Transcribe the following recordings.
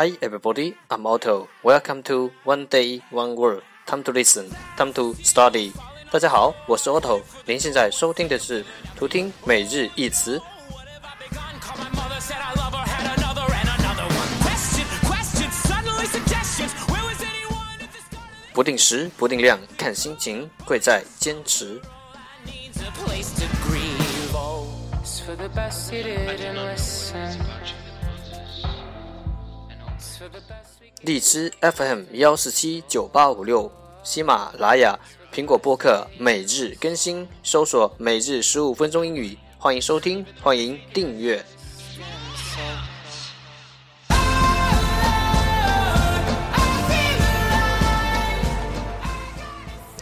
Hi everybody, I'm Otto. Welcome to One Day One Word. Time to listen, time to study. 大家好，我是 Otto。您现在收听的是图听每日一词。不定时，不定量，看心情，贵在坚持。荔枝 FM 幺四七九八五六，喜马拉雅、苹果播客每日更新，搜索“每日十五分钟英语”，欢迎收听，欢迎订阅。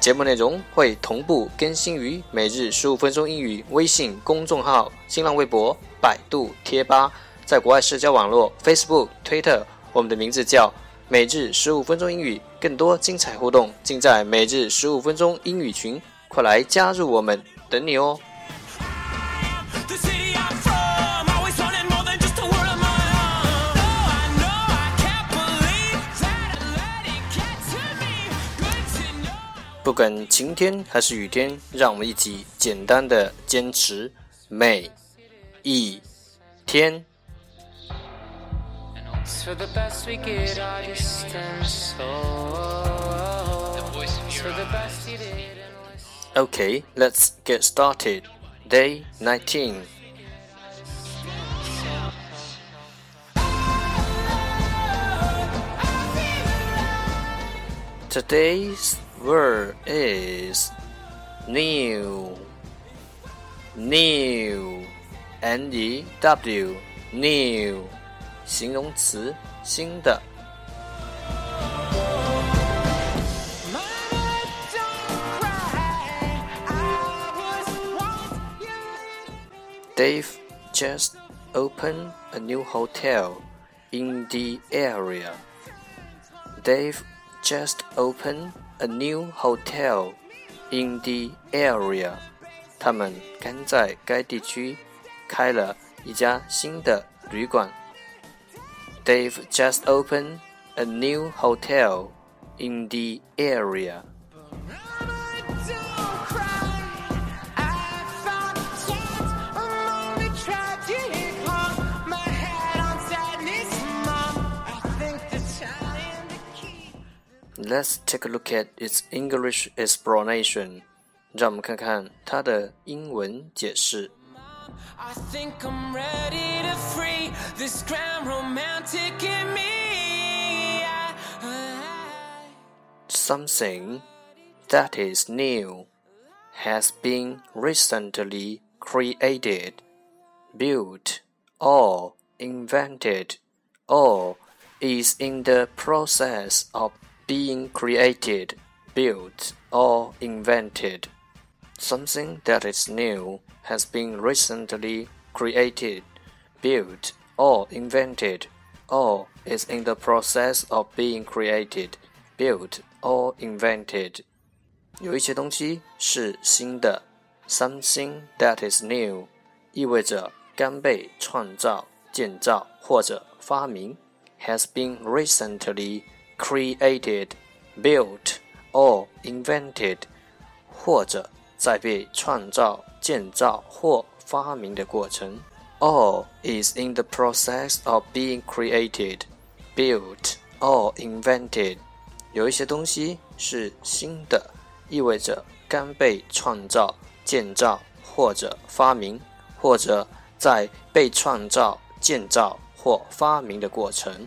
节目内容会同步更新于“每日十五分钟英语”微信公众号、新浪微博、百度贴吧，在国外社交网络 Facebook、Twitter，我们的名字叫。每日十五分钟英语，更多精彩互动尽在每日十五分钟英语群，快来加入我们，等你哦不管晴天还是雨天，让我们一起简单的坚持每一天。So the best we get our distance. Okay, let's get started. Day 19. Today's word is new. New. N E W. New. 形容词，新的。Dave just opened a new hotel in the area. Dave just opened a new hotel in the area. 他们刚在该地区开了一家新的旅馆。They've just opened a new hotel in the area. Let's take a look at its English explanation. 让我们看看它的英文解释。I think I'm ready to free this grand romantic in me. Something that is new has been recently created, built, or invented, or is in the process of being created, built, or invented. Something that is new has been recently created, built, or invented, or is in the process of being created, built, or invented. 有一些东西是新的，something that is new 意味着刚被创造、建造或者发明，has been recently created, built, or invented，或者在被创造。建造或发明的过程。 All is in the process of being created, built or invented。有一些东西是新的，意味着刚被创造、建造或者发明，或者在被创造、建造或发明的过程。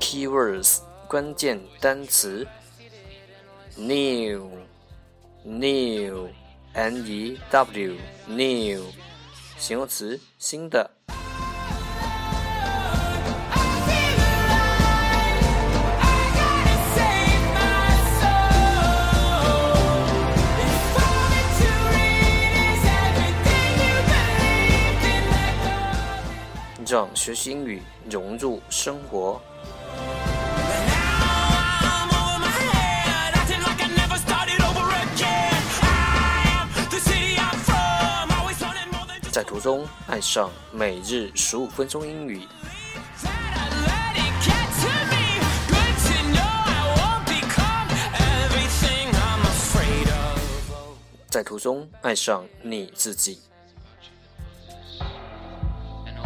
Keywords 关键单词 new new n e w new 形容词新的。让学习英语融入生活。在途中爱上每日十五分钟英语。在途中爱上你自己。